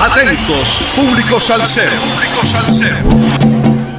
Atentos, público salsero. Público salsero.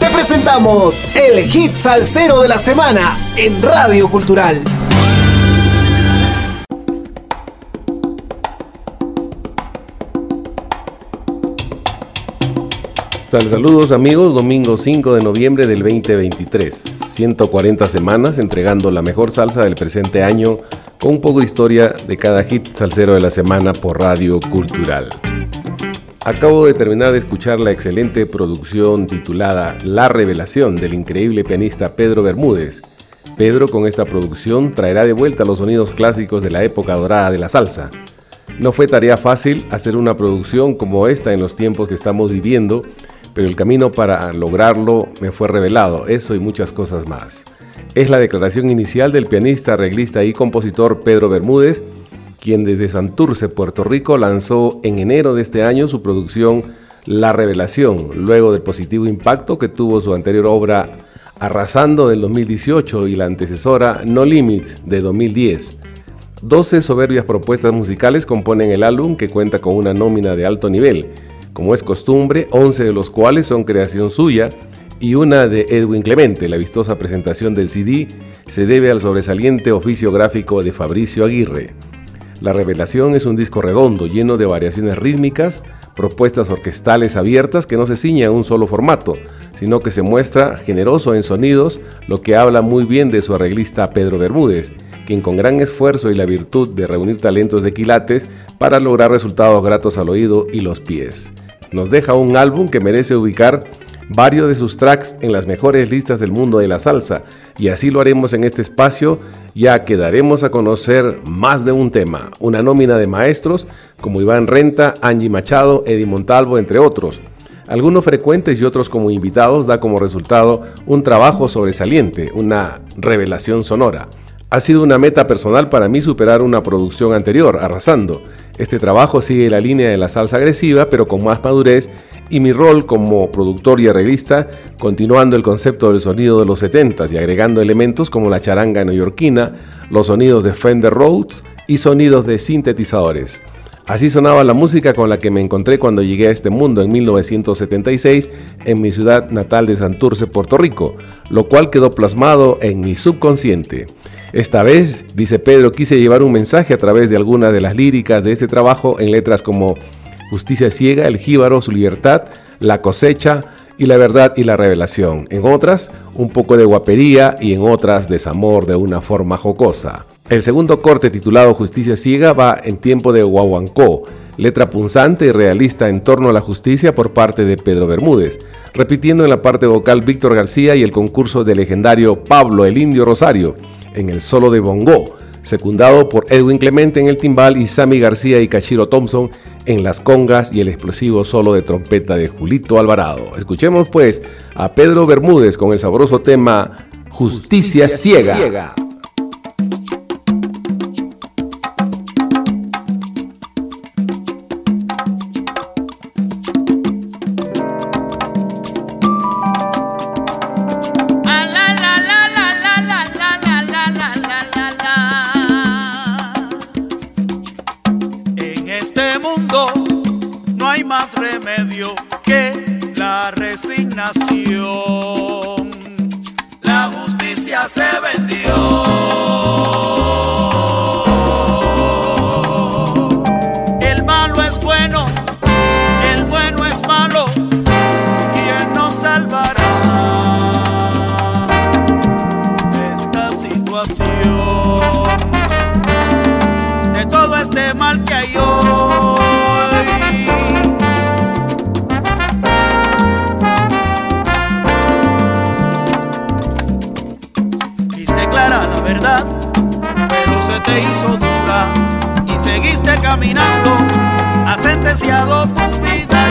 Te presentamos el hit salsero de la semana en Radio Cultural. saludos amigos, domingo 5 de noviembre del 2023. 140 semanas entregando la mejor salsa del presente año con un poco de historia de cada hit salsero de la semana por Radio Cultural. Acabo de terminar de escuchar la excelente producción titulada La Revelación del increíble pianista Pedro Bermúdez. Pedro con esta producción traerá de vuelta los sonidos clásicos de la época dorada de la salsa. No fue tarea fácil hacer una producción como esta en los tiempos que estamos viviendo, pero el camino para lograrlo me fue revelado, eso y muchas cosas más. Es la declaración inicial del pianista, arreglista y compositor Pedro Bermúdez, quien desde Santurce, Puerto Rico, lanzó en enero de este año su producción La Revelación, luego del positivo impacto que tuvo su anterior obra Arrasando del 2018 y la antecesora No Limits de 2010. 12 soberbias propuestas musicales componen el álbum que cuenta con una nómina de alto nivel, como es costumbre, 11 de los cuales son creación suya y una de Edwin Clemente. La vistosa presentación del CD se debe al sobresaliente oficio gráfico de Fabricio Aguirre. La Revelación es un disco redondo, lleno de variaciones rítmicas, propuestas orquestales abiertas que no se ciñan a un solo formato, sino que se muestra generoso en sonidos, lo que habla muy bien de su arreglista Pedro Bermúdez, quien con gran esfuerzo y la virtud de reunir talentos de quilates para lograr resultados gratos al oído y los pies. Nos deja un álbum que merece ubicar varios de sus tracks en las mejores listas del mundo de la salsa, y así lo haremos en este espacio ya que daremos a conocer más de un tema, una nómina de maestros como Iván Renta, Angie Machado, Eddie Montalvo, entre otros. Algunos frecuentes y otros como invitados da como resultado un trabajo sobresaliente, una revelación sonora. Ha sido una meta personal para mí superar una producción anterior, arrasando. Este trabajo sigue la línea de la salsa agresiva, pero con más madurez y mi rol como productor y arreglista, continuando el concepto del sonido de los 70s y agregando elementos como la charanga neoyorquina, los sonidos de Fender Rhodes y sonidos de sintetizadores. Así sonaba la música con la que me encontré cuando llegué a este mundo en 1976 en mi ciudad natal de Santurce, Puerto Rico, lo cual quedó plasmado en mi subconsciente. Esta vez, dice Pedro, quise llevar un mensaje a través de algunas de las líricas de este trabajo en letras como justicia ciega, el jíbaro, su libertad, la cosecha y la verdad y la revelación. En otras, un poco de guapería y en otras, desamor de una forma jocosa. El segundo corte titulado Justicia ciega va en tiempo de guaguancó, letra punzante y realista en torno a la justicia por parte de Pedro Bermúdez, repitiendo en la parte vocal Víctor García y el concurso del legendario Pablo el Indio Rosario en el solo de bongo, secundado por Edwin Clemente en el timbal y Sammy García y Kashiro Thompson en las congas y el explosivo solo de trompeta de Julito Alvarado. Escuchemos pues a Pedro Bermúdez con el sabroso tema Justicia, ciega. Seven. te hizo dura y seguiste caminando, has sentenciado tu vida.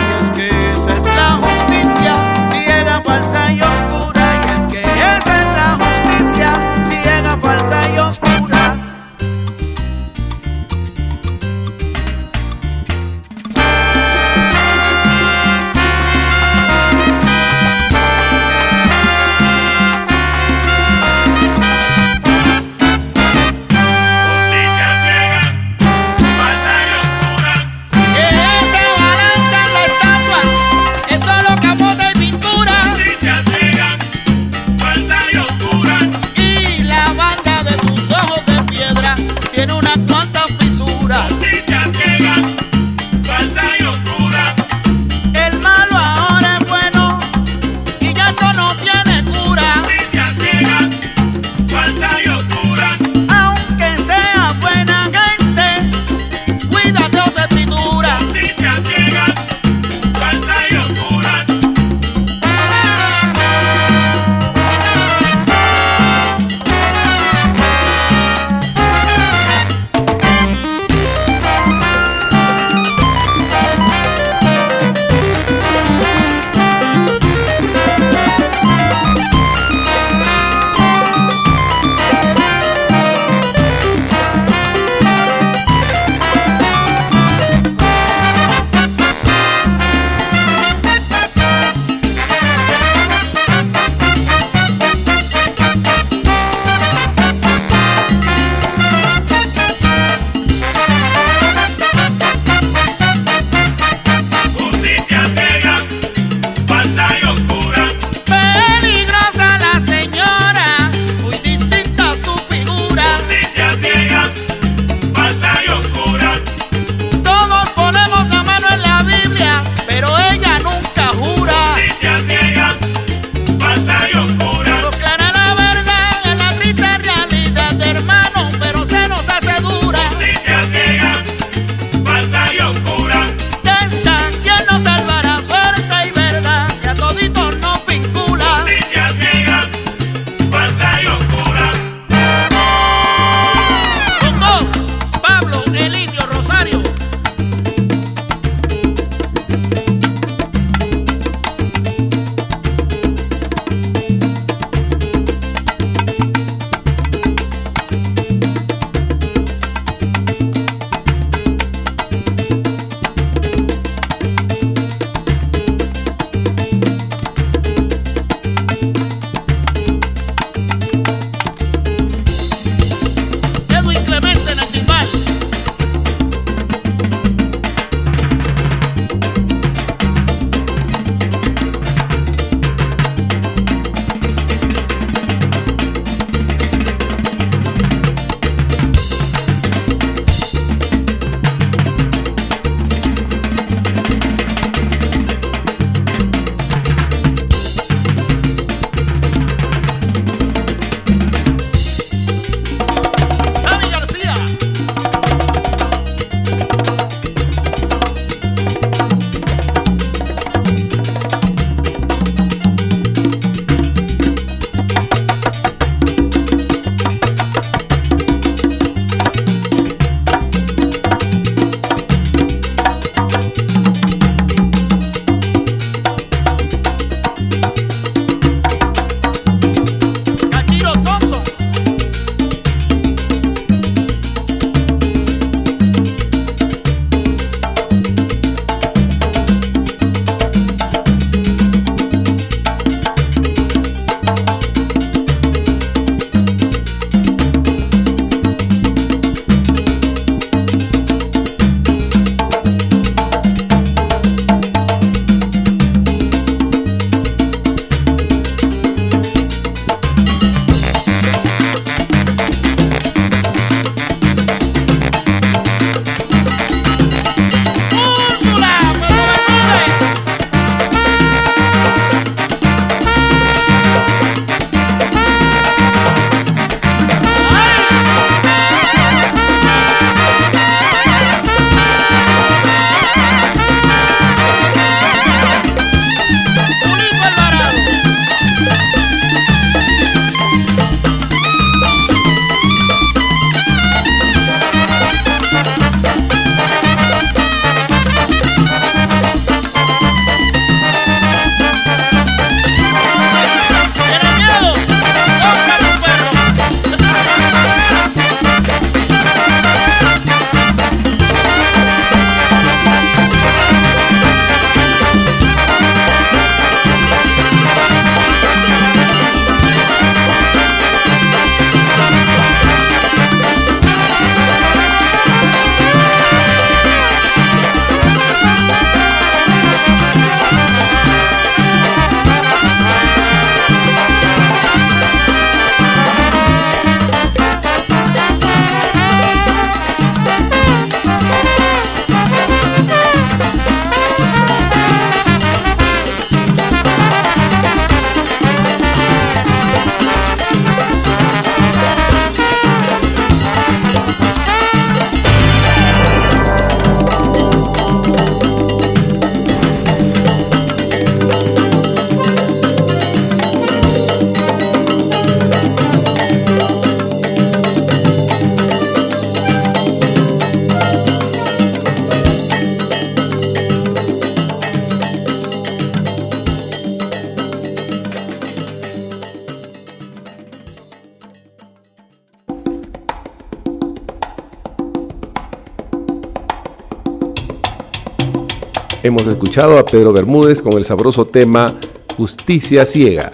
Hemos escuchado a Pedro Bermúdez con el sabroso tema Justicia Ciega.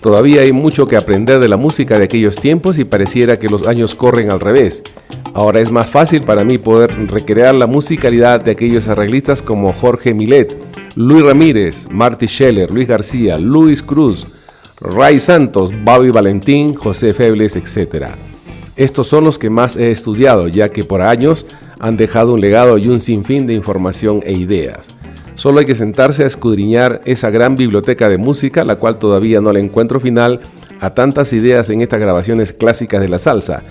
Todavía hay mucho que aprender de la música de aquellos tiempos y pareciera que los años corren al revés. Ahora es más fácil para mí poder recrear la musicalidad de aquellos arreglistas como Jorge Milet, Luis Ramírez, Marty Scheller, Luis García, Luis Cruz, Ray Santos, Bobby Valentín, José Febles, etc. Estos son los que más he estudiado, ya que por años han dejado un legado y un sinfín de información e ideas. Solo hay que sentarse a escudriñar esa gran biblioteca de música, la cual todavía no le encuentro final a tantas ideas en estas grabaciones clásicas de la salsa.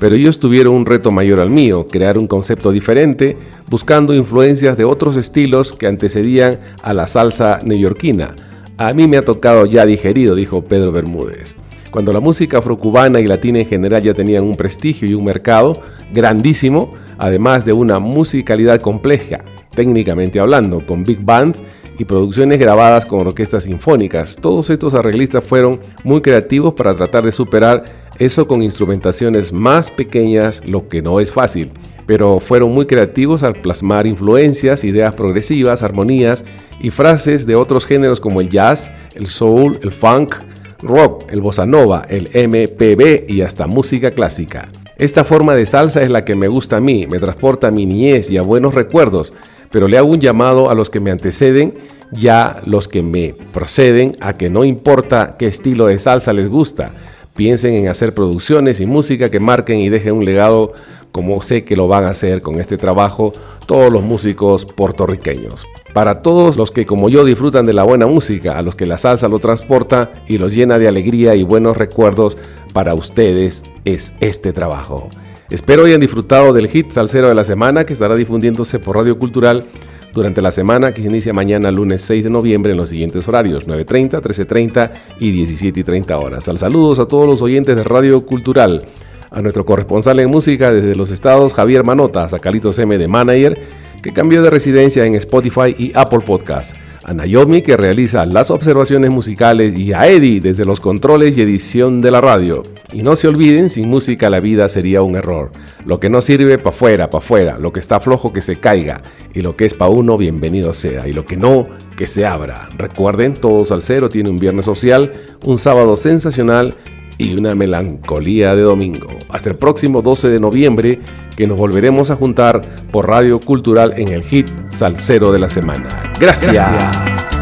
Pero ellos tuvieron un reto mayor al mío, crear un concepto diferente, buscando influencias de otros estilos que antecedían a la salsa neoyorquina. A mí me ha tocado ya digerido, dijo Pedro Bermúdez. Cuando la música afrocubana y latina en general ya tenían un prestigio y un mercado grandísimo, además de una musicalidad compleja, técnicamente hablando, con big bands y producciones grabadas con orquestas sinfónicas. Todos estos arreglistas fueron muy creativos para tratar de superar eso con instrumentaciones más pequeñas, lo que no es fácil, pero fueron muy creativos al plasmar influencias, ideas progresivas, armonías y frases de otros géneros como el jazz, el soul, el funk, rock, el bossa nova, el MPB y hasta música clásica. Esta forma de salsa es la que me gusta a mí, me transporta a mi niñez y a buenos recuerdos, pero le hago un llamado a los que me anteceden ya los que me proceden a que no importa qué estilo de salsa les gusta, piensen en hacer producciones y música que marquen y dejen un legado como sé que lo van a hacer con este trabajo todos los músicos puertorriqueños. Para todos los que como yo disfrutan de la buena música, a los que la salsa lo transporta y los llena de alegría y buenos recuerdos, para ustedes es este trabajo. Espero hayan disfrutado del hit salsero de la semana que estará difundiéndose por Radio Cultural durante la semana que se inicia mañana lunes 6 de noviembre en los siguientes horarios 9.30, 13.30 y 17.30 horas. Al saludos a todos los oyentes de Radio Cultural, a nuestro corresponsal en música desde los estados Javier Manota, a M de Manager, que cambió de residencia en Spotify y Apple Podcast a Naomi que realiza las observaciones musicales y a Eddie desde los controles y edición de la radio. Y no se olviden, sin música la vida sería un error. Lo que no sirve, pa' fuera, pa' fuera. Lo que está flojo, que se caiga. Y lo que es pa' uno, bienvenido sea. Y lo que no, que se abra. Recuerden, Todos al Cero tiene un viernes social, un sábado sensacional y una melancolía de domingo. Hasta el próximo 12 de noviembre, que nos volveremos a juntar por Radio Cultural en el hit Salcero de la Semana. Gracias.